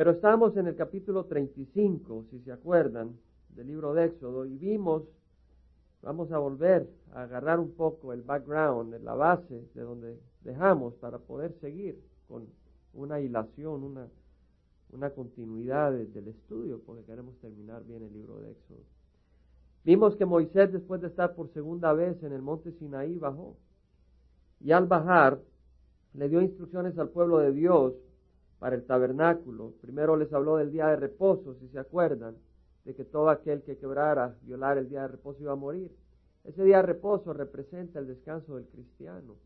Pero estamos en el capítulo 35, si se acuerdan, del libro de Éxodo, y vimos, vamos a volver a agarrar un poco el background, la base de donde dejamos para poder seguir con una hilación, una, continuidad del estudio, porque queremos terminar bien el libro de Éxodo. Vimos que Moisés, después de estar por segunda vez en el monte Sinaí, bajó. Y al bajar, le dio instrucciones al pueblo de Dios para el tabernáculo. Primero les habló del día de reposo, si se acuerdan, de que todo aquel que quebrara, violar el día de reposo iba a morir. Ese día de reposo representa el descanso del cristiano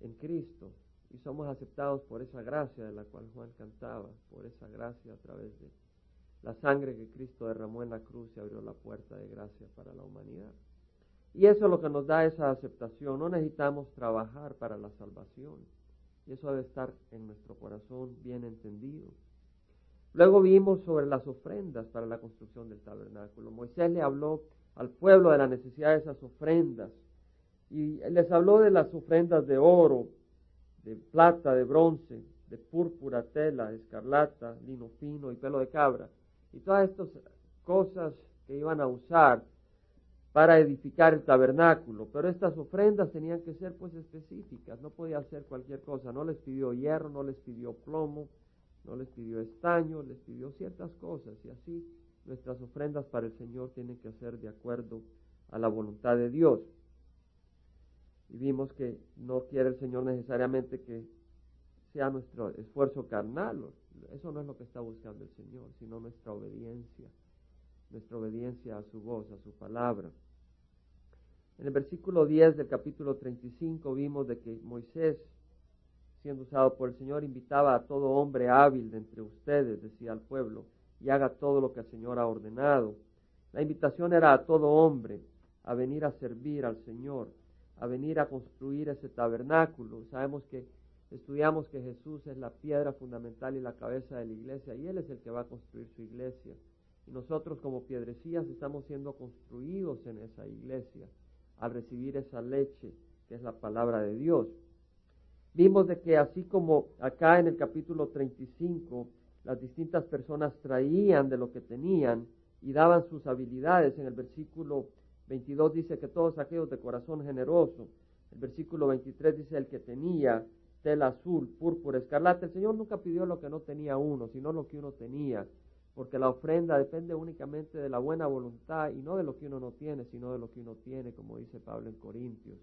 en Cristo y somos aceptados por esa gracia de la cual Juan cantaba, por esa gracia a través de la sangre que Cristo derramó en la cruz y abrió la puerta de gracia para la humanidad. Y eso es lo que nos da esa aceptación. No necesitamos trabajar para la salvación. Y eso debe estar en nuestro corazón bien entendido. Luego vimos sobre las ofrendas para la construcción del tabernáculo. Moisés le habló al pueblo de la necesidad de esas ofrendas. Y les habló de las ofrendas de oro, de plata, de bronce, de púrpura, tela, escarlata, lino fino y pelo de cabra. Y todas estas cosas que iban a usar para edificar el tabernáculo. Pero estas ofrendas tenían que ser pues específicas, no podía ser cualquier cosa. No les pidió hierro, no les pidió plomo, no les pidió estaño, les pidió ciertas cosas. Y así nuestras ofrendas para el Señor tienen que ser de acuerdo a la voluntad de Dios. Y vimos que no quiere el Señor necesariamente que sea nuestro esfuerzo carnal. Eso no es lo que está buscando el Señor, sino nuestra obediencia nuestra obediencia a su voz, a su palabra. En el versículo 10 del capítulo 35 vimos de que Moisés, siendo usado por el Señor, invitaba a todo hombre hábil de entre ustedes, decía al pueblo, y haga todo lo que el Señor ha ordenado. La invitación era a todo hombre a venir a servir al Señor, a venir a construir ese tabernáculo. Sabemos que estudiamos que Jesús es la piedra fundamental y la cabeza de la iglesia, y Él es el que va a construir su iglesia nosotros como piedrecillas estamos siendo construidos en esa iglesia al recibir esa leche que es la palabra de Dios. Vimos de que así como acá en el capítulo 35 las distintas personas traían de lo que tenían y daban sus habilidades, en el versículo 22 dice que todos aquellos de corazón generoso, el versículo 23 dice el que tenía tela azul, púrpura, escarlata, el Señor nunca pidió lo que no tenía uno, sino lo que uno tenía porque la ofrenda depende únicamente de la buena voluntad y no de lo que uno no tiene, sino de lo que uno tiene, como dice Pablo en Corintios.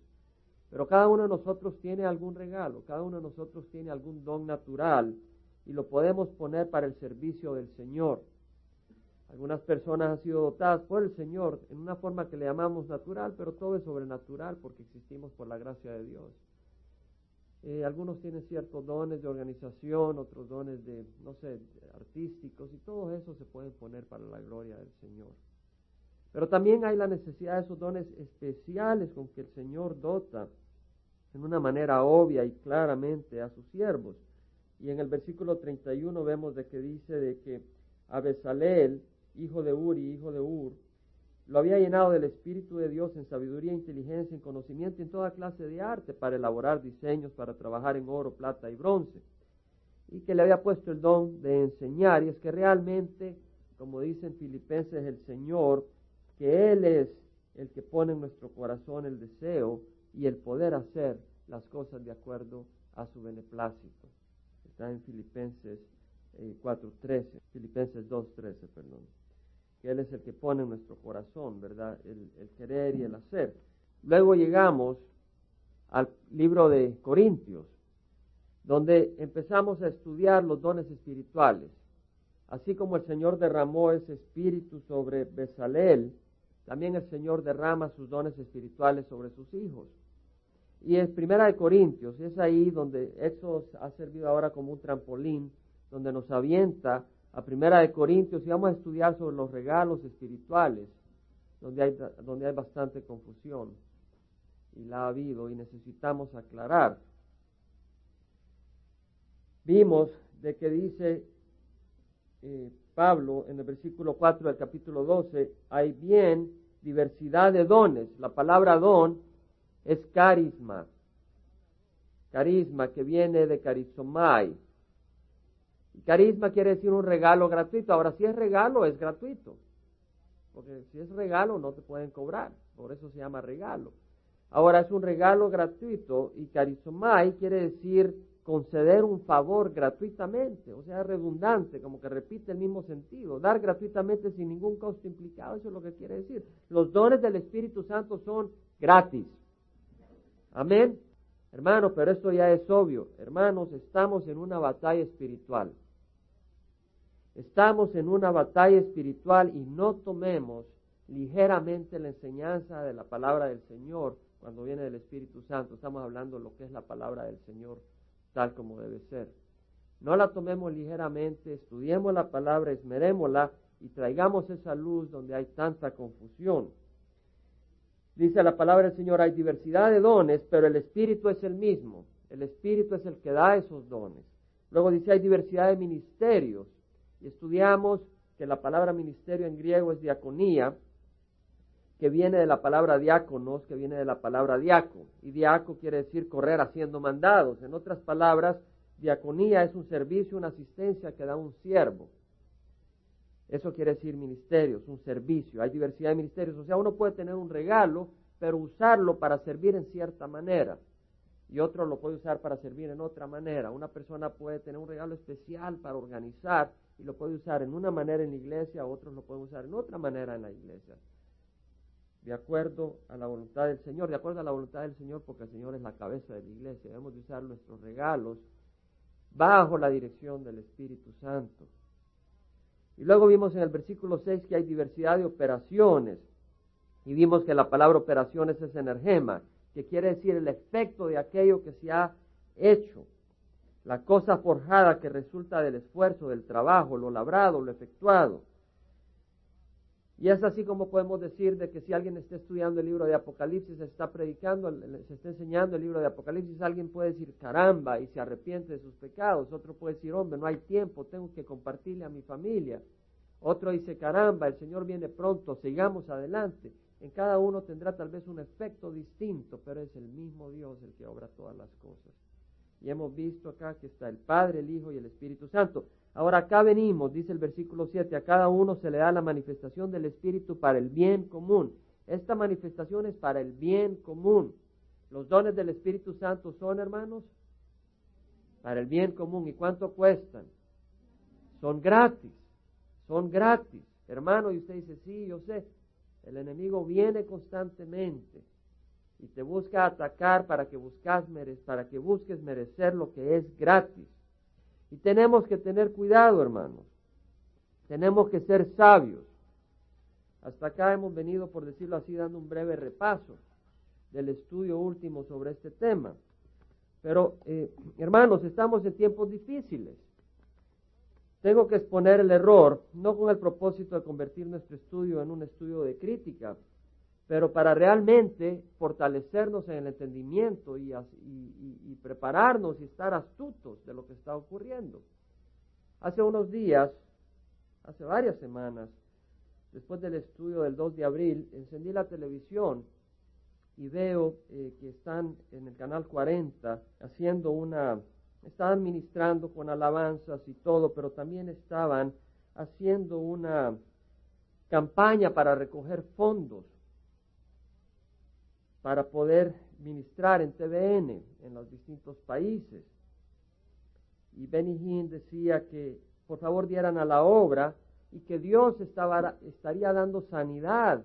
Pero cada uno de nosotros tiene algún regalo, cada uno de nosotros tiene algún don natural y lo podemos poner para el servicio del Señor. Algunas personas han sido dotadas por el Señor en una forma que le llamamos natural, pero todo es sobrenatural porque existimos por la gracia de Dios. Eh, algunos tienen ciertos dones de organización, otros dones de, no sé, artísticos, y todo eso se puede poner para la gloria del Señor. Pero también hay la necesidad de esos dones especiales con que el Señor dota en una manera obvia y claramente a sus siervos. Y en el versículo 31 vemos de que dice de que a Besaleel, hijo de Uri, hijo de Ur, lo había llenado del Espíritu de Dios en sabiduría, inteligencia, en conocimiento, en toda clase de arte para elaborar diseños, para trabajar en oro, plata y bronce. Y que le había puesto el don de enseñar. Y es que realmente, como dicen Filipenses el Señor, que Él es el que pone en nuestro corazón el deseo y el poder hacer las cosas de acuerdo a su beneplácito. Está en Filipenses 4.13, eh, Filipenses 2.13, perdón que Él es el que pone en nuestro corazón, ¿verdad? El, querer y el hacer. Luego llegamos al libro de Corintios, donde empezamos a estudiar los dones espirituales. Así como el Señor derramó ese espíritu sobre Besaleel, también el Señor derrama sus dones espirituales sobre sus hijos. Y es Primera de Corintios, y es ahí donde eso ha servido ahora como un trampolín, donde nos avienta a Primera de Corintios y vamos a estudiar sobre los regalos espirituales, donde hay, donde hay bastante confusión y la ha habido y necesitamos aclarar. Vimos de que dice eh, Pablo en el versículo 4 del capítulo 12, hay bien diversidad de dones. La palabra don es carisma, carisma que viene de carizomai carisma quiere decir un regalo gratuito. Ahora, si es regalo, es gratuito. Porque si es regalo, no te pueden cobrar. Por eso se llama regalo. Ahora, es un regalo gratuito y carizomai quiere decir conceder un favor gratuitamente, o sea, redundante, como que repite el mismo sentido, dar gratuitamente sin ningún costo implicado, eso es lo que quiere decir. Los dones del Espíritu Santo son gratis. Amén. Hermano, pero esto ya es obvio. Hermanos, estamos en una batalla espiritual. Estamos en una batalla espiritual y no tomemos ligeramente la enseñanza de la palabra del Señor cuando viene del Espíritu Santo. Estamos hablando de lo que es la palabra del Señor tal como debe ser. No la tomemos ligeramente, estudiemos la palabra, esmerémosla y traigamos esa luz donde hay tanta confusión. Dice la palabra del Señor, hay diversidad de dones, pero el Espíritu es el mismo. El Espíritu es el que da esos dones. Luego dice, hay diversidad de ministerios. Y estudiamos que la palabra ministerio en griego es diaconía, que viene de la palabra diáconos, que viene de la palabra diaco. Y diaco quiere decir correr haciendo mandados. En otras palabras, diaconía es un servicio, una asistencia que da un siervo. Eso quiere decir ministerios, un servicio. Hay diversidad de ministerios. O sea, uno puede tener un regalo, pero usarlo para servir en cierta manera. Y otro lo puede usar para servir en otra manera. Una persona puede tener un regalo especial para organizar y lo puede usar en una manera en la iglesia, otros lo pueden usar en otra manera en la iglesia de acuerdo a la voluntad del Señor, de acuerdo a la voluntad del Señor, porque el Señor es la cabeza de la iglesia. Debemos de usar nuestros regalos bajo la dirección del Espíritu Santo. Y luego vimos en el versículo 6 que hay diversidad de operaciones. Y vimos que la palabra operaciones es energema, que quiere decir el efecto de aquello que se ha hecho. La cosa forjada que resulta del esfuerzo, del trabajo, lo labrado, lo efectuado. Y es así como podemos decir de que si alguien está estudiando el libro de Apocalipsis, se está predicando, se está enseñando el libro de Apocalipsis, alguien puede decir caramba y se arrepiente de sus pecados. Otro puede decir, hombre, no hay tiempo, tengo que compartirle a mi familia. Otro dice, caramba, el Señor viene pronto, sigamos adelante. En cada uno tendrá tal vez un efecto distinto, pero es el mismo Dios el que obra todas las cosas. Y hemos visto acá que está el Padre, el Hijo y el Espíritu Santo. Ahora acá venimos, dice el versículo 7, a cada uno se le da la manifestación del Espíritu para el bien común. Esta manifestación es para el bien común. Los dones del Espíritu Santo son, hermanos, para el bien común. ¿Y cuánto cuestan? Son gratis, son gratis. Hermano, y usted dice, sí, yo sé, el enemigo viene constantemente y te busca atacar para que, buscas, para que busques merecer lo que es gratis. Y tenemos que tener cuidado, hermanos. Tenemos que ser sabios. Hasta acá hemos venido, por decirlo así, dando un breve repaso del estudio último sobre este tema. Pero, eh, hermanos, estamos en tiempos difíciles. Tengo que exponer el error, no con el propósito de convertir nuestro estudio en un estudio de crítica, pero para realmente fortalecernos en el entendimiento y, prepararnos y estar astutos de lo que está ocurriendo. Hace unos días, hace varias semanas, después del estudio del 2 de abril, encendí la televisión y veo eh, que están en el canal 40 haciendo una, estaban ministrando con alabanzas y todo, pero también estaban haciendo una campaña para recoger fondos para poder ministrar en TVN en los distintos países. Y Benny Hinn decía que por favor dieran a la obra y que Dios estaba, estaría dando sanidad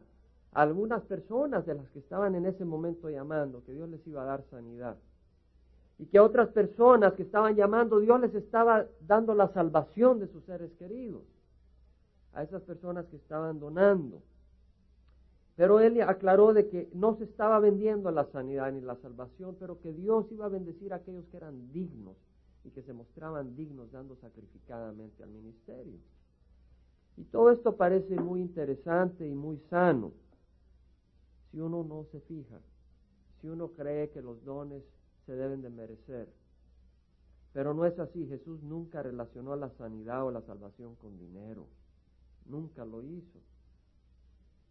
a algunas personas de las que estaban en ese momento llamando, que Dios les iba a dar sanidad. Y que a otras personas que estaban llamando, Dios les estaba dando la salvación de sus seres queridos. A esas personas que estaban donando. Pero él aclaró de que no se estaba vendiendo la sanidad ni la salvación, pero que Dios iba a bendecir a aquellos que eran dignos y que se mostraban dignos dando sacrificadamente al ministerio. Y todo esto parece muy interesante y muy sano si uno no se fija, si uno cree que los dones se deben de merecer. Pero no es así, Jesús nunca relacionó la sanidad o la salvación con dinero, nunca lo hizo.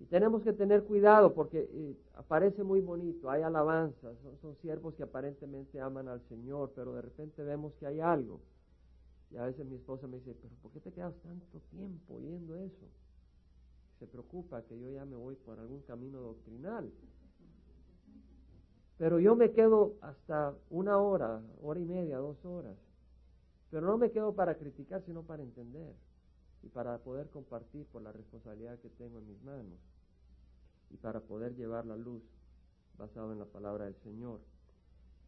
Y tenemos que tener cuidado porque eh, aparece muy bonito, hay alabanzas, son, siervos que aparentemente aman al Señor, pero de repente vemos que hay algo. Y a veces mi esposa me dice, pero ¿por qué te quedas tanto tiempo oyendo eso? Se preocupa que yo ya me voy por algún camino doctrinal. Pero yo me quedo hasta una hora, hora y media, dos horas. Pero no me quedo para criticar, sino para entender y para poder compartir por la responsabilidad que tengo en mis manos y para poder llevar la luz basado en la palabra del Señor.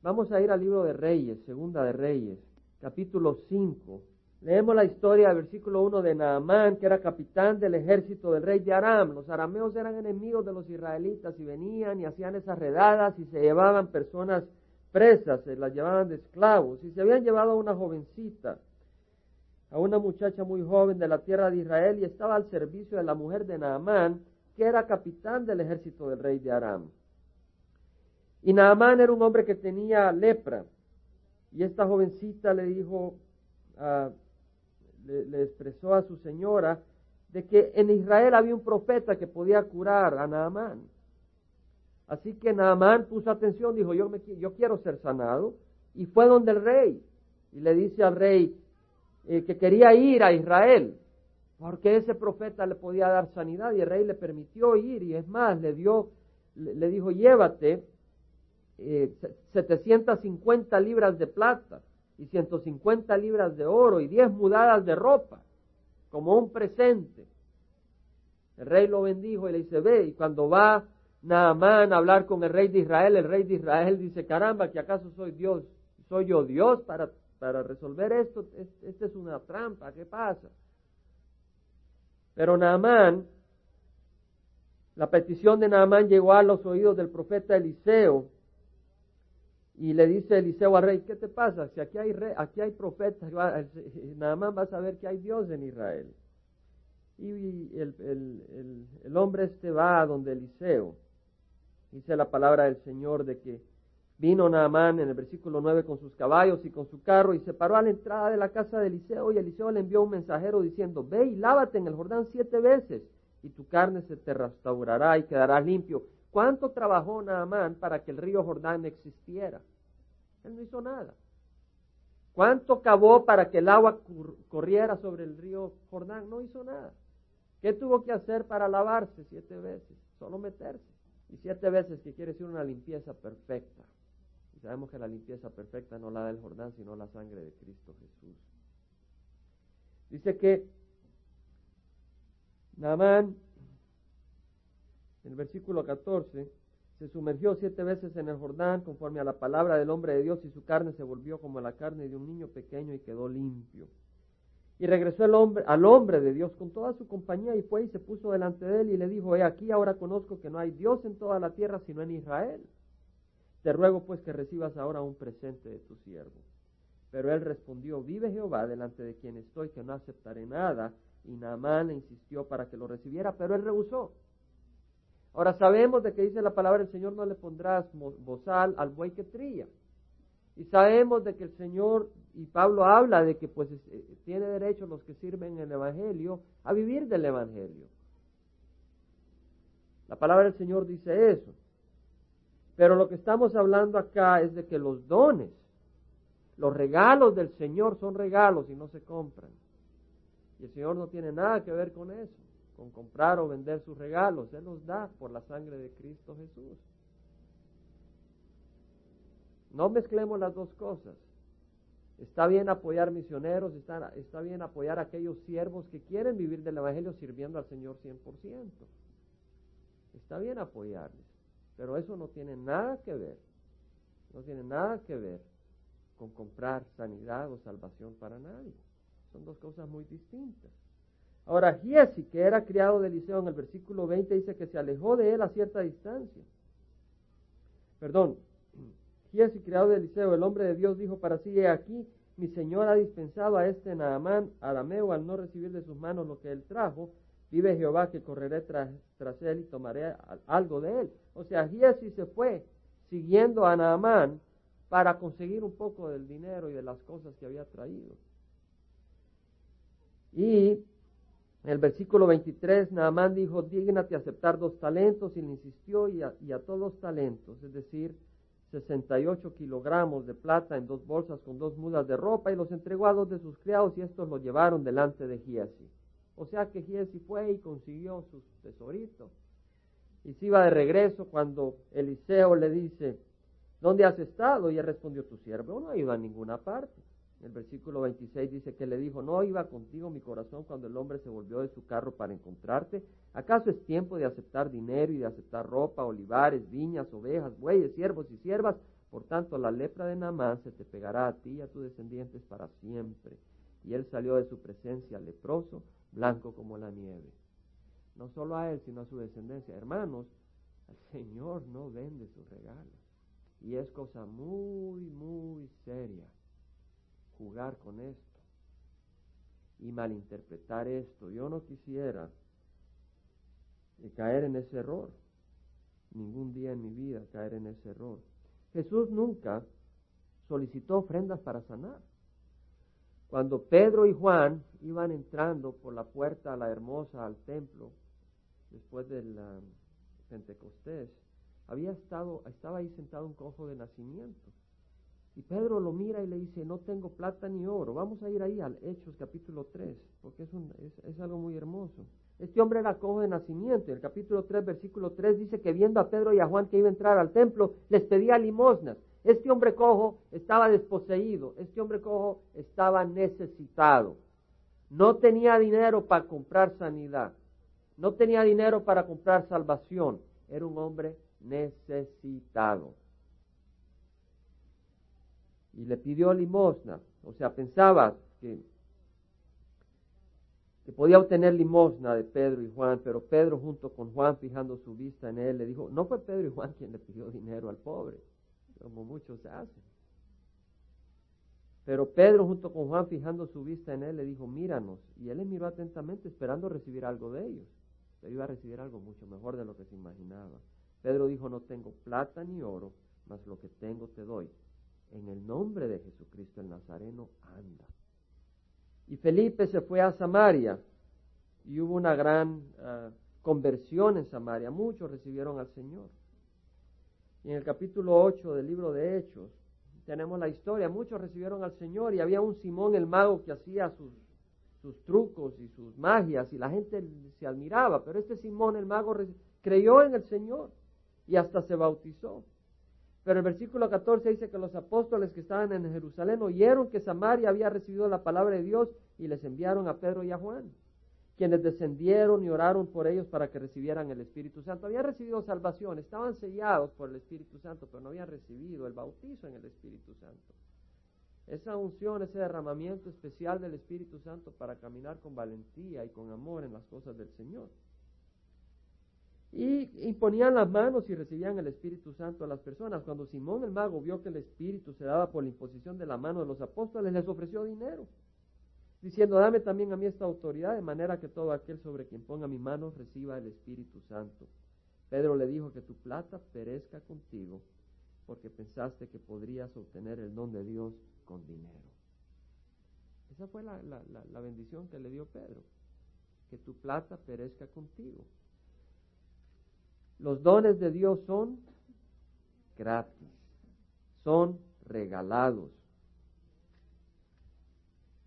Vamos a ir al libro de Reyes, segunda de Reyes, capítulo 5. Leemos la historia del versículo 1 de Naamán, que era capitán del ejército del rey de Aram. Los arameos eran enemigos de los israelitas y venían y hacían esas redadas y se llevaban personas presas, se las llevaban de esclavos. Y se habían llevado a una jovencita, a una muchacha muy joven de la tierra de Israel y estaba al servicio de la mujer de Naamán, que era capitán del ejército del rey de Aram. Y Naamán era un hombre que tenía lepra. Y esta jovencita le dijo, le, expresó a su señora de que en Israel había un profeta que podía curar a Naamán. Así que Naamán puso atención, dijo, yo, me, yo quiero ser sanado. Y fue donde el rey. Y le dice al rey eh, que quería ir a Israel, porque ese profeta le podía dar sanidad. Y el rey le permitió ir. Y es más, le dio, le dijo, llévate 750 eh, libras de plata y 150 libras de oro y 10 mudadas de ropa, como un presente. El rey lo bendijo y le dice, ve, y cuando va Naamán a hablar con el rey de Israel, el rey de Israel dice, caramba, que acaso soy Dios, soy yo Dios para, para resolver esto, esta es una trampa, ¿qué pasa? Pero Naamán, la petición de Naamán llegó a los oídos del profeta Eliseo, y le dice Eliseo al rey, ¿qué te pasa? Si aquí hay, aquí hay profetas, nada más vas a ver que hay Dios en Israel. Y el, el, el, hombre este va a donde Eliseo. Dice la palabra del Señor de que vino Naamán en el versículo 9 con sus caballos y con su carro y se paró a la entrada de la casa de Eliseo y Eliseo le envió un mensajero diciendo, ve y lávate en el Jordán siete veces y tu carne se te restaurará y quedarás limpio. ¿Cuánto trabajó Naamán para que el río Jordán existiera? Él no hizo nada. ¿Cuánto cavó para que el agua corriera sobre el río Jordán? No hizo nada. ¿Qué tuvo que hacer para lavarse siete veces? Solo meterse. Y siete veces que quiere decir una limpieza perfecta. Sabemos que la limpieza perfecta no la da el Jordán, sino la sangre de Cristo Jesús. Dice que Naamán en el versículo 14, se sumergió siete veces en el Jordán conforme a la palabra del hombre de Dios y su carne se volvió como la carne de un niño pequeño y quedó limpio. Y regresó el hombre, al hombre de Dios con toda su compañía y fue y se puso delante de él y le dijo, he aquí ahora conozco que no hay Dios en toda la tierra sino en Israel. Te ruego pues que recibas ahora un presente de tu siervo. Pero él respondió, vive Jehová delante de quien estoy, que no aceptaré nada. Y Naamán insistió para que lo recibiera, pero él rehusó. Ahora sabemos de que dice la palabra, el Señor no le pondrás bozal al buey que trilla. Y sabemos de que el Señor, y Pablo habla de que pues eh, tiene derecho los que sirven en el Evangelio a vivir del Evangelio. La palabra del Señor dice eso. Pero lo que estamos hablando acá es de que los dones, los regalos del Señor son regalos y no se compran. Y el Señor no tiene nada que ver con eso con comprar o vender sus regalos. Él los da por la sangre de Cristo Jesús. No mezclemos las dos cosas. Está bien apoyar misioneros, está, bien apoyar a aquellos siervos que quieren vivir del Evangelio sirviendo al Señor 100%. Está bien apoyarles, pero eso no tiene nada que ver, no tiene nada que ver con comprar sanidad o salvación para nadie. Son dos cosas muy distintas. Ahora, Giesi, que era criado de Eliseo, en el versículo 20 dice que se alejó de él a cierta distancia. Perdón, Giesi, criado de Eliseo, el hombre de Dios, dijo para sí, he aquí, mi Señor ha dispensado a este Naamán arameo al no recibir de sus manos lo que él trajo. Vive Jehová que correré tras, él y tomaré algo de él. O sea, Giesi se fue siguiendo a Naamán para conseguir un poco del dinero y de las cosas que había traído. Y en el versículo 23, Naamán dijo, dígnate aceptar dos talentos, y le insistió, y a, y a todos talentos, es decir, 68 kilogramos de plata en dos bolsas con dos mudas de ropa y los entregó a dos de sus criados y estos lo llevaron delante de Giesi. O sea que Giesi fue y consiguió sus tesoritos. Y se iba de regreso cuando Eliseo le dice, ¿dónde has estado? Y él respondió, tu siervo no ido a ninguna parte. El versículo 26 dice que le dijo, no iba contigo mi corazón cuando el hombre se volvió de su carro para encontrarte. ¿Acaso es tiempo de aceptar dinero y de aceptar ropa, olivares, viñas, ovejas, bueyes, siervos y siervas? Por tanto, la lepra de Naamán se te pegará a ti y a tus descendientes para siempre. Y él salió de su presencia leproso, blanco como la nieve. No solo a él, sino a su descendencia. Hermanos, el Señor no vende sus regalos. Y es cosa muy, muy seria jugar con esto y malinterpretar esto. Yo no quisiera caer en ese error, ningún día en mi vida caer en ese error. Jesús nunca solicitó ofrendas para sanar. Cuando Pedro y Juan iban entrando por la puerta a la hermosa al templo, después del Pentecostés, había estado, estaba ahí sentado un cojo de nacimiento. Y Pedro lo mira y le dice, no tengo plata ni oro. Vamos a ir ahí al Hechos capítulo 3, porque es, un, es, algo muy hermoso. Este hombre era cojo de nacimiento. El capítulo 3, versículo 3 dice que viendo a Pedro y a Juan que iba a entrar al templo, les pedía limosnas. Este hombre cojo estaba desposeído. Este hombre cojo estaba necesitado. No tenía dinero para comprar sanidad. No tenía dinero para comprar salvación. Era un hombre necesitado y le pidió limosna. O sea, pensaba que, podía obtener limosna de Pedro y Juan, pero Pedro junto con Juan, fijando su vista en él, le dijo, no fue Pedro y Juan quien le pidió dinero al pobre, como muchos hacen. Pero Pedro junto con Juan, fijando su vista en él, le dijo, míranos. Y él le miró atentamente esperando recibir algo de ellos. Pero iba a recibir algo mucho mejor de lo que se imaginaba. Pedro dijo, no tengo plata ni oro, mas lo que tengo te doy en el nombre de Jesucristo el Nazareno, anda. Y Felipe se fue a Samaria y hubo una gran ah, conversión en Samaria. Muchos recibieron al Señor. En el capítulo 8 del libro de Hechos tenemos la historia. Muchos recibieron al Señor y había un Simón el mago que hacía sus, sus trucos y sus magias y la gente se admiraba. Pero este Simón el mago creyó en el Señor y hasta se bautizó. Pero el versículo 14 dice que los apóstoles que estaban en Jerusalén oyeron que Samaria había recibido la palabra de Dios y les enviaron a Pedro y a Juan, quienes descendieron y oraron por ellos para que recibieran el Espíritu Santo. Habían recibido salvación, estaban sellados por el Espíritu Santo, pero no habían recibido el bautizo en el Espíritu Santo. Esa unción, ese derramamiento especial del Espíritu Santo para caminar con valentía y con amor en las cosas del Señor. Y imponían las manos y recibían el Espíritu Santo a las personas. Cuando Simón el mago vio que el Espíritu se daba por la imposición de la mano de los apóstoles, les ofreció dinero, diciendo, dame también a mí esta autoridad, de manera que todo aquel sobre quien ponga mi mano reciba el Espíritu Santo. Pedro le dijo que tu plata perezca contigo, porque pensaste que podrías obtener el don de Dios con dinero. Esa fue la, la bendición que le dio Pedro, que tu plata perezca contigo. Los dones de Dios son gratis, son regalados.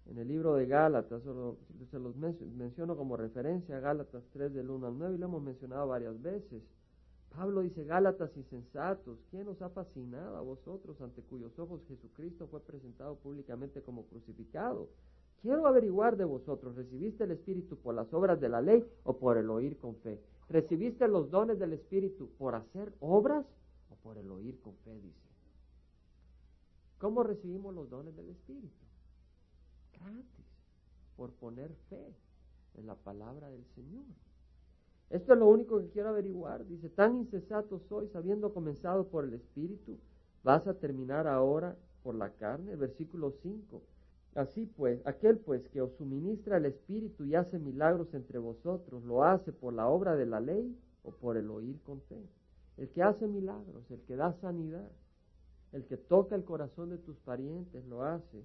En el libro de Gálatas, se los menciono como referencia, Gálatas 3 del 1 al 9, y lo hemos mencionado varias veces. Pablo dice, Gálatas insensatos, ¿quién os ha fascinado a vosotros ante cuyos ojos Jesucristo fue presentado públicamente como crucificado? Quiero averiguar de vosotros, ¿recibiste el Espíritu por las obras de la ley o por el oír con fe? ¿Recibiste los dones del Espíritu por hacer obras o por el oír con fe? Dice. ¿Cómo recibimos los dones del Espíritu? Gratis, por poner fe en la palabra del Señor. Esto es lo único que quiero averiguar. Dice, tan incesato sois, habiendo comenzado por el Espíritu, vas a terminar ahora por la carne. Versículo 5. Así pues, aquel pues que os suministra el Espíritu y hace milagros entre vosotros, ¿lo hace por la obra de la ley o por el oír con fe? El que hace milagros, el que da sanidad, el que toca el corazón de tus parientes, lo hace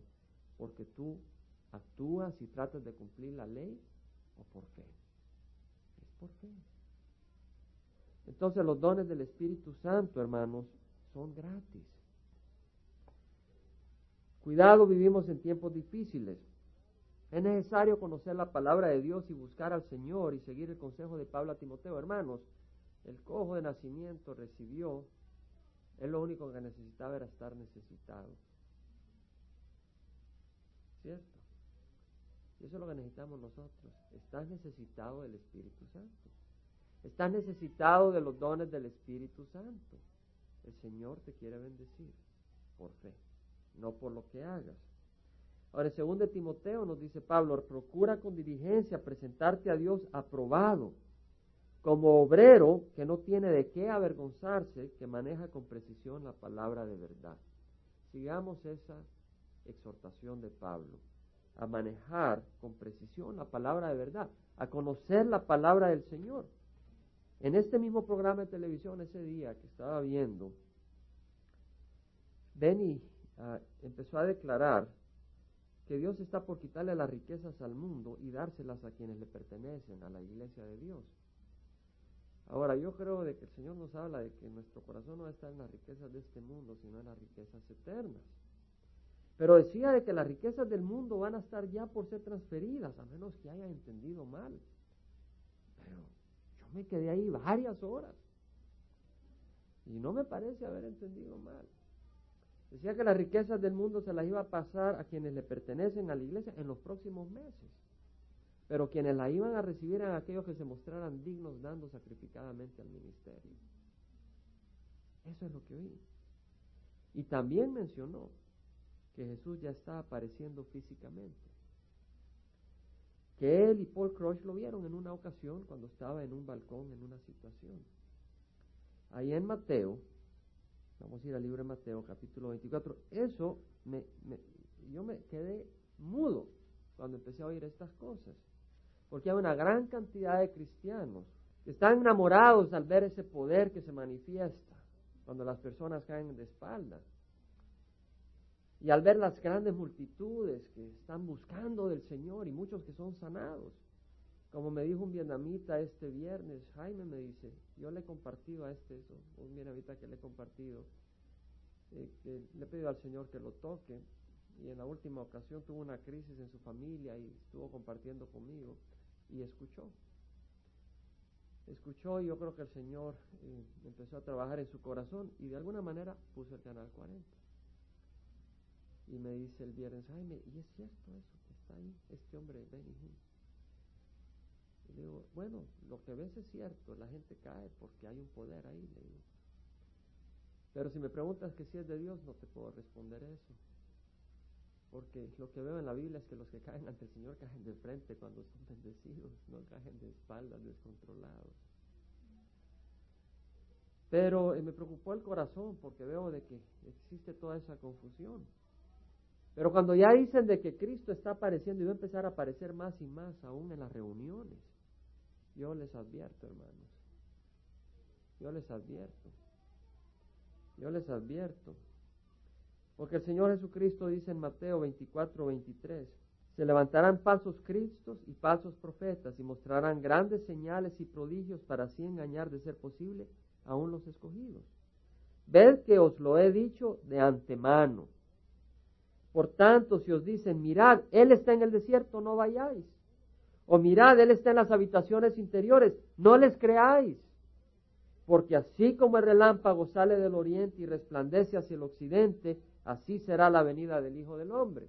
porque tú actúas y tratas de cumplir la ley o por fe. Es por fe. Entonces los dones del Espíritu Santo, hermanos, son gratis. Cuidado, vivimos en tiempos difíciles. Es necesario conocer la palabra de Dios y buscar al Señor y seguir el consejo de Pablo a Timoteo. Hermanos, el cojo de nacimiento recibió, es lo único que necesitaba era estar necesitado. ¿Cierto? Y eso es lo que necesitamos nosotros. Estás necesitado del Espíritu Santo. Estás necesitado de los dones del Espíritu Santo. El Señor te quiere bendecir por fe, no por lo que hagas. Ahora, en 2 Timoteo nos dice Pablo, procura con diligencia presentarte a Dios aprobado, como obrero que no tiene de qué avergonzarse, que maneja con precisión la palabra de verdad. Sigamos esa exhortación de Pablo, a manejar con precisión la palabra de verdad, a conocer la palabra del Señor. En este mismo programa de televisión, ese día que estaba viendo, Benny ah, empezó a declarar que Dios está por quitarle las riquezas al mundo y dárselas a quienes le pertenecen, a la iglesia de Dios. Ahora, yo creo de que el Señor nos habla de que nuestro corazón no está en las riquezas de este mundo, sino en las riquezas eternas. Pero decía de que las riquezas del mundo van a estar ya por ser transferidas, a menos que haya entendido mal. Pero yo me quedé ahí varias horas y no me parece haber entendido mal. Decía que las riquezas del mundo se las iba a pasar a quienes le pertenecen a la iglesia en los próximos meses. Pero quienes la iban a recibir eran aquellos que se mostraran dignos dando sacrificadamente al ministerio. Eso es lo que oí. Y también mencionó que Jesús ya está apareciendo físicamente. Que él y Paul Crush lo vieron en una ocasión cuando estaba en un balcón en una situación. Ahí en Mateo, vamos a ir al libro de Mateo, capítulo 24. Eso, me, yo me quedé mudo cuando empecé a oír estas cosas. Porque hay una gran cantidad de cristianos que están enamorados al ver ese poder que se manifiesta cuando las personas caen de espaldas. Y al ver las grandes multitudes que están buscando del Señor y muchos que son sanados. Como me dijo un vietnamita este viernes, Jaime me dice, yo le he compartido a este, eso, un vietnamita que le he compartido, eh, que le he pedido al Señor que lo toque y en la última ocasión tuvo una crisis en su familia y estuvo compartiendo conmigo y escuchó. Escuchó y yo creo que el Señor eh, empezó a trabajar en su corazón y de alguna manera puso el canal 40. Y me dice el viernes, Jaime, ¿y es cierto eso está ahí, este hombre, Benny Y le digo, bueno, lo que ves es cierto, la gente cae porque hay un poder ahí, le digo. Pero si me preguntas que si es de Dios, no te puedo responder eso. Porque lo que veo en la Biblia es que los que caen ante el Señor caen de frente cuando son bendecidos, no caen de espaldas descontrolados. Pero me preocupó el corazón porque veo de que existe toda esa confusión. Pero cuando ya dicen de que Cristo está apareciendo y va a empezar a aparecer más y más aún en las reuniones, yo les advierto, hermanos, yo les advierto, yo les advierto, porque el Señor Jesucristo dice en Mateo 24, 23, se levantarán falsos cristos y falsos profetas y mostrarán grandes señales y prodigios para así engañar de ser posible aún los escogidos. Ved que os lo he dicho de antemano. Por tanto, si os dicen, mirad, Él está en el desierto, no vayáis. O mirad, Él está en las habitaciones interiores, no les creáis. Porque así como el relámpago sale del oriente y resplandece hacia el occidente, así será la venida del Hijo del Hombre.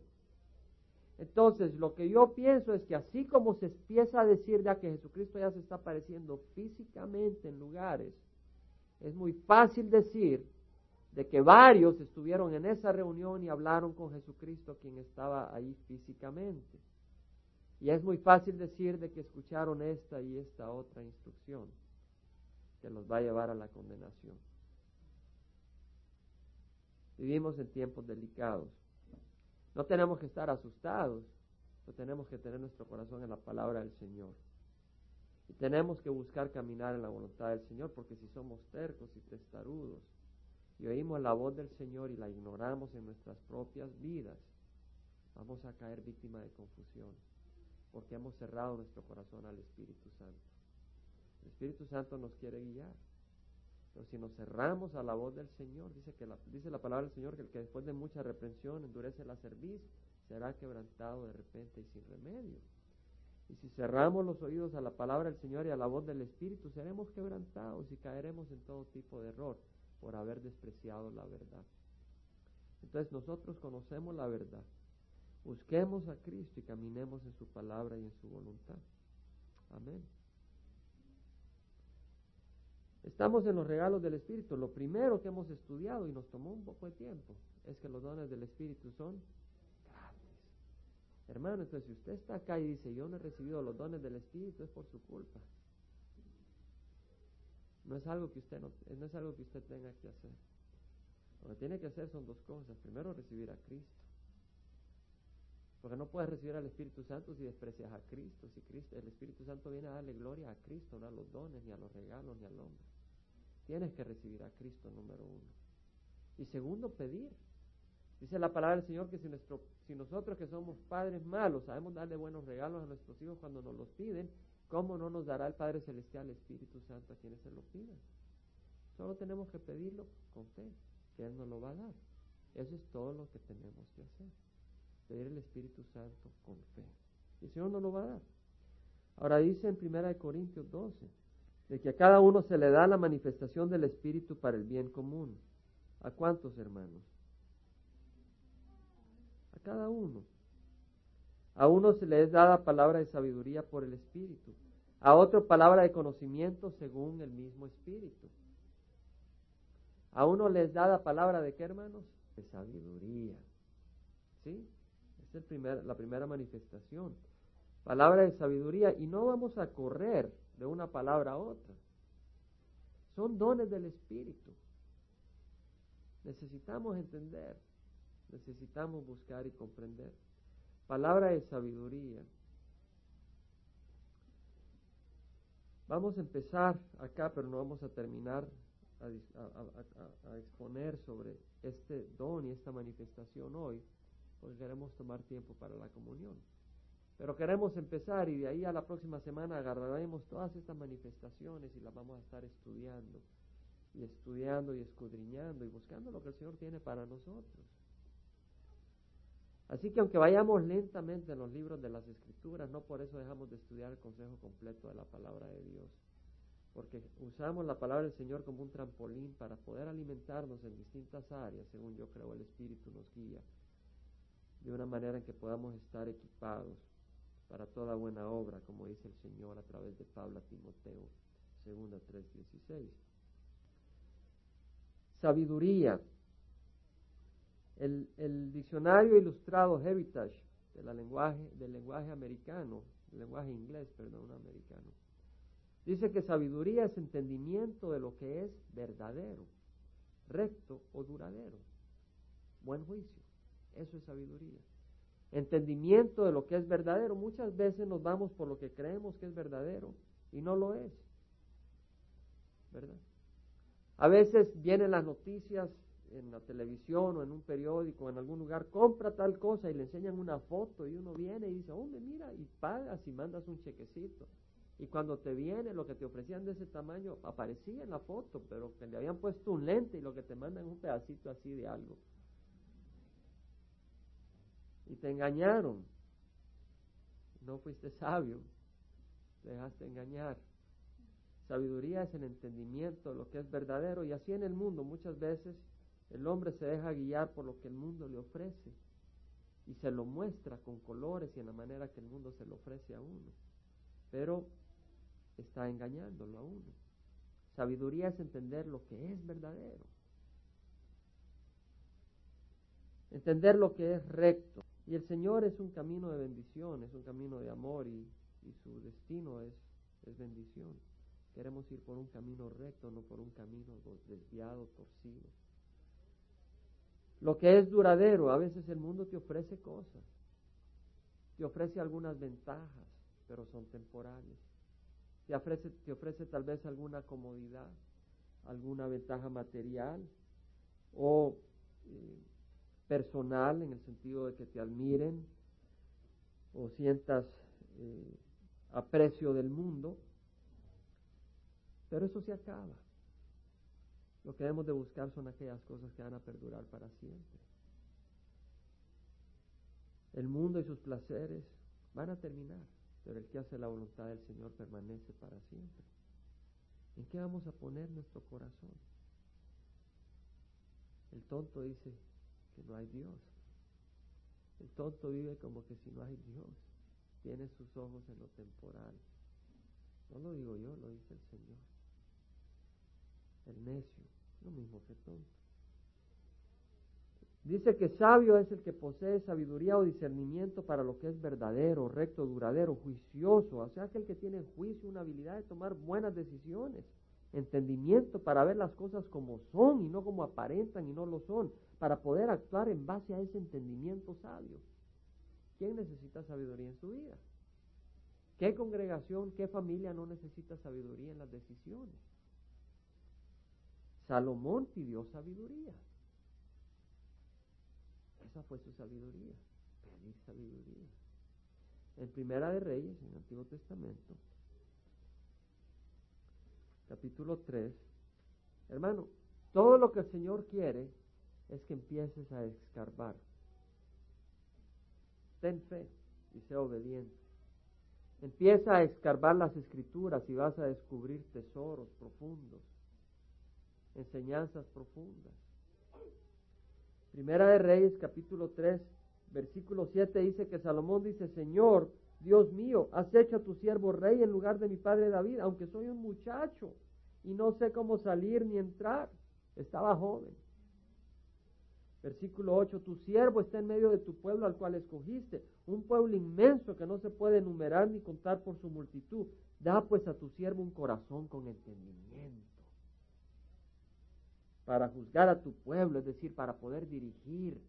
Entonces, lo que yo pienso es que así como se empieza a decir ya que Jesucristo ya se está apareciendo físicamente en lugares, es muy fácil decir de que varios estuvieron en esa reunión y hablaron con Jesucristo, quien estaba ahí físicamente. Y es muy fácil decir de que escucharon esta y esta otra instrucción que los va a llevar a la condenación. Vivimos en tiempos delicados. No tenemos que estar asustados, pero tenemos que tener nuestro corazón en la palabra del Señor. Y tenemos que buscar caminar en la voluntad del Señor, porque si somos tercos y testarudos, y oímos la voz del Señor y la ignoramos en nuestras propias vidas, vamos a caer víctima de confusión, porque hemos cerrado nuestro corazón al Espíritu Santo. El Espíritu Santo nos quiere guiar. Pero si nos cerramos a la voz del Señor, dice que la, dice la palabra del Señor que el que después de mucha reprensión endurece la cerviz, será quebrantado de repente y sin remedio. Y si cerramos los oídos a la palabra del Señor y a la voz del Espíritu, seremos quebrantados y caeremos en todo tipo de error por haber despreciado la verdad. Entonces nosotros conocemos la verdad. Busquemos a Cristo y caminemos en su palabra y en su voluntad. Amén. Estamos en los regalos del Espíritu. Lo primero que hemos estudiado y nos tomó un poco de tiempo es que los dones del Espíritu son Hermano, entonces si usted está acá y dice, yo no he recibido los dones del Espíritu, es por su culpa. No es algo que usted, no, no es algo que usted tenga que hacer. Lo que tiene que hacer son dos cosas. Primero, recibir a Cristo. Porque no puedes recibir al Espíritu Santo si desprecias a Cristo. Si Cristo, el Espíritu Santo viene a darle gloria a Cristo, no a los dones, ni a los regalos, ni al hombre. Tienes que recibir a Cristo, número uno. Y segundo, pedir. Dice la palabra del Señor que si, nuestro, si nosotros que somos padres malos sabemos darle buenos regalos a nuestros hijos cuando nos los piden, ¿cómo no nos dará el Padre Celestial, el Espíritu Santo a quienes se lo pidan? Solo tenemos que pedirlo con fe, que Él nos lo va a dar. Eso es todo lo que tenemos que hacer. Pedir el Espíritu Santo con fe. Y el Señor nos lo va a dar. Ahora dice en 1 Corintios 12, de que a cada uno se le da la manifestación del Espíritu para el bien común. ¿A cuántos hermanos? cada uno. A uno se le es dada palabra de sabiduría por el Espíritu, a otro palabra de conocimiento según el mismo Espíritu. A uno les dada palabra de qué, hermanos? De sabiduría. ¿Sí? Es primer, la primera manifestación. Palabra de sabiduría. Y no vamos a correr de una palabra a otra. Son dones del Espíritu. Necesitamos entender necesitamos buscar y comprender. Palabra de sabiduría. Vamos a empezar acá, pero no vamos a terminar a, exponer sobre este don y esta manifestación hoy, porque queremos tomar tiempo para la comunión. Pero queremos empezar y de ahí a la próxima semana agarraremos todas estas manifestaciones y las vamos a estar estudiando y estudiando y escudriñando y buscando lo que el Señor tiene para nosotros. Así que aunque vayamos lentamente en los libros de las Escrituras, no por eso dejamos de estudiar el consejo completo de la palabra de Dios, porque usamos la palabra del Señor como un trampolín para poder alimentarnos en distintas áreas, según yo creo el Espíritu nos guía, de una manera en que podamos estar equipados para toda buena obra, como dice el Señor a través de Pablo a Timoteo, 2 3:16. Sabiduría el, diccionario ilustrado Heritage de lenguaje, del lenguaje americano, lenguaje inglés, perdón, americano, dice que sabiduría es entendimiento de lo que es verdadero, recto o duradero. Buen juicio, eso es sabiduría. Entendimiento de lo que es verdadero. Muchas veces nos vamos por lo que creemos que es verdadero y no lo es. ¿Verdad? A veces vienen las noticias en la televisión o en un periódico, en algún lugar, compra tal cosa y le enseñan una foto y uno viene y dice, hombre, mira, y pagas y mandas un chequecito. Y cuando te viene lo que te ofrecían de ese tamaño aparecía en la foto, pero que le habían puesto un lente y lo que te mandan un pedacito así de algo. Y te engañaron. No fuiste sabio, te dejaste engañar. Sabiduría es el entendimiento de lo que es verdadero y así en el mundo muchas veces el hombre se deja guiar por lo que el mundo le ofrece y se lo muestra con colores y en la manera que el mundo se lo ofrece a uno. Pero está engañándolo a uno. Sabiduría es entender lo que es verdadero. Entender lo que es recto. Y el Señor es un camino de bendición, es un camino de amor y, su destino es, es bendición. Queremos ir por un camino recto, no por un camino desviado, torcido. Lo que es duradero, a veces el mundo te ofrece cosas, te ofrece algunas ventajas, pero son temporales. Te ofrece, te ofrece tal vez alguna comodidad, alguna ventaja material o eh, personal en el sentido de que te admiren o sientas eh, aprecio del mundo, pero eso se acaba. Lo que debemos de buscar son aquellas cosas que van a perdurar para siempre. El mundo y sus placeres van a terminar, pero el que hace la voluntad del Señor permanece para siempre. ¿En qué vamos a poner nuestro corazón? El tonto dice que no hay Dios. El tonto vive como que si no hay Dios, tiene sus ojos en lo temporal. No lo digo yo, lo dice el Señor. El necio, lo mismo que tonto. Dice que sabio es el que posee sabiduría o discernimiento para lo que es verdadero, recto, duradero, juicioso. O sea, aquel que tiene juicio, una habilidad de tomar buenas decisiones, entendimiento para ver las cosas como son y no como aparentan y no lo son, para poder actuar en base a ese entendimiento sabio. ¿Quién necesita sabiduría en su vida? ¿Qué congregación, qué familia no necesita sabiduría en las decisiones? Salomón pidió sabiduría. Esa fue su sabiduría, pedir sabiduría. En Primera de Reyes, en el Antiguo Testamento, capítulo 3, hermano, todo lo que el Señor quiere es que empieces a escarbar. Ten fe y sé obediente. Empieza a escarbar las escrituras y vas a descubrir tesoros profundos, enseñanzas profundas. Primera de Reyes, capítulo 3, versículo 7 dice que Salomón dice, Señor, Dios mío, has hecho a tu siervo rey en lugar de mi padre David, aunque soy un muchacho y no sé cómo salir ni entrar. Estaba joven. Versículo 8, tu siervo está en medio de tu pueblo al cual escogiste, un pueblo inmenso que no se puede enumerar ni contar por su multitud. Da pues a tu siervo un corazón con entendimiento para juzgar a tu pueblo, es decir, para poder dirigir,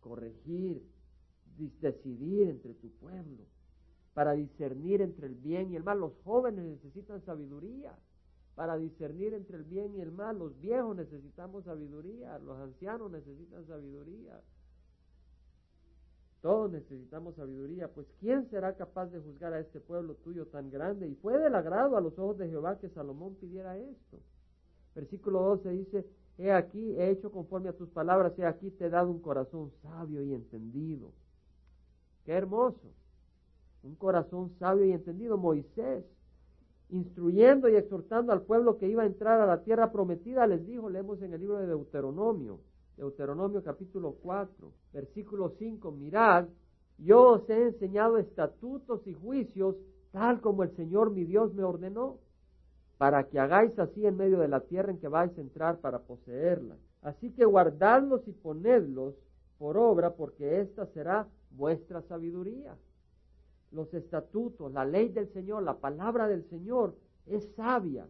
corregir, decidir entre tu pueblo, para discernir entre el bien y el mal. Los jóvenes necesitan sabiduría para discernir entre el bien y el mal. Los viejos necesitamos sabiduría, los ancianos necesitan sabiduría. Todos necesitamos sabiduría, pues ¿quién será capaz de juzgar a este pueblo tuyo tan grande? Y fue del agrado a los ojos de Jehová que Salomón pidiera esto. Versículo 12 dice, he aquí, he hecho conforme a tus palabras, he aquí te he dado un corazón sabio y entendido. Qué hermoso. Un corazón sabio y entendido. Moisés, instruyendo y exhortando al pueblo que iba a entrar a la tierra prometida, les dijo, leemos en el libro de Deuteronomio, Deuteronomio capítulo 4, versículo 5, mirad, yo os he enseñado estatutos y juicios tal como el Señor mi Dios me ordenó para que hagáis así en medio de la tierra en que vais a entrar para poseerla. Así que guardadlos y ponedlos por obra, porque esta será vuestra sabiduría. Los estatutos, la ley del Señor, la palabra del Señor es sabia.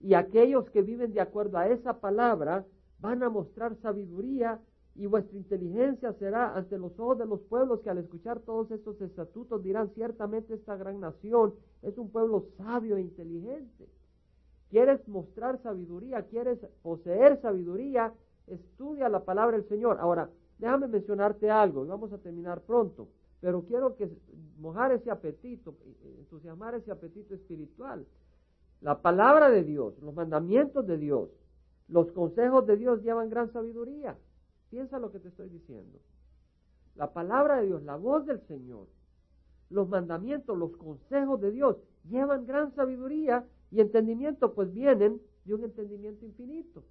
Y aquellos que viven de acuerdo a esa palabra van a mostrar sabiduría y vuestra inteligencia será ante los ojos de los pueblos que al escuchar todos estos estatutos dirán ciertamente esta gran nación es un pueblo sabio e inteligente. ¿Quieres mostrar sabiduría? ¿Quieres poseer sabiduría? Estudia la palabra del Señor. Ahora, déjame mencionarte algo y vamos a terminar pronto, pero quiero que mojar ese apetito, entusiasmar ese apetito espiritual. La palabra de Dios, los mandamientos de Dios, los consejos de Dios llevan gran sabiduría. Piensa lo que te estoy diciendo. La palabra de Dios, la voz del Señor, los mandamientos, los consejos de Dios llevan gran sabiduría y entendimiento, pues vienen de un entendimiento infinito.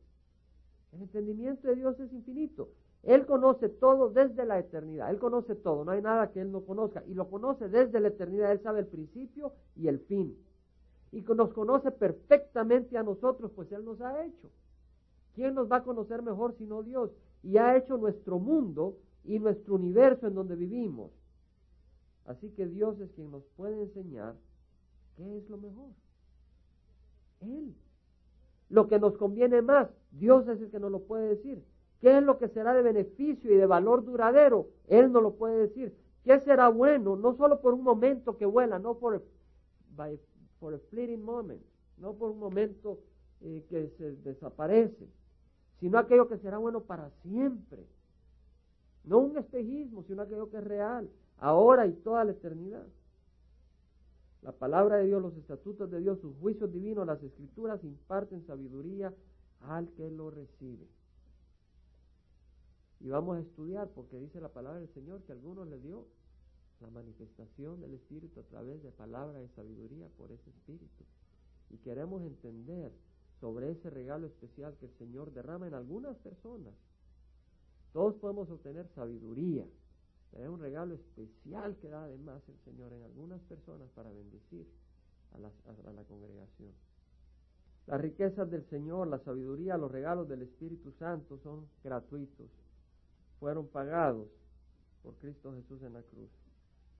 El entendimiento de Dios es infinito. Él conoce todo desde la eternidad. Él conoce todo. No hay nada que Él no conozca. Y lo conoce desde la eternidad. Él sabe el principio y el fin. Y nos conoce perfectamente a nosotros, pues Él nos ha hecho. ¿Quién nos va a conocer mejor sino Dios? Y ha hecho nuestro mundo y nuestro universo en donde vivimos. Así que Dios es quien nos puede enseñar qué es lo mejor. Él. Lo que nos conviene más, Dios es el que nos lo puede decir. ¿Qué es lo que será de beneficio y de valor duradero? Él nos lo puede decir. ¿Qué será bueno? No solo por un momento que vuela, no por, by, a fleeting moment, no por un momento eh, que se desaparece, sino aquello que será bueno para siempre. No un espejismo, sino aquello que es real, ahora y toda la eternidad. La palabra de Dios, los estatutos de Dios, sus juicios divinos, las escrituras imparten sabiduría al que lo recibe. Y vamos a estudiar porque dice la palabra del Señor que algunos le dio la manifestación del Espíritu a través de palabra de sabiduría por ese Espíritu. Y queremos entender sobre ese regalo especial que el Señor derrama en algunas personas. Todos podemos obtener sabiduría, es un regalo especial que da además el Señor en algunas personas para bendecir a la congregación. Las riquezas del Señor, la sabiduría, los regalos del Espíritu Santo son gratuitos. Fueron pagados por Cristo Jesús en la cruz.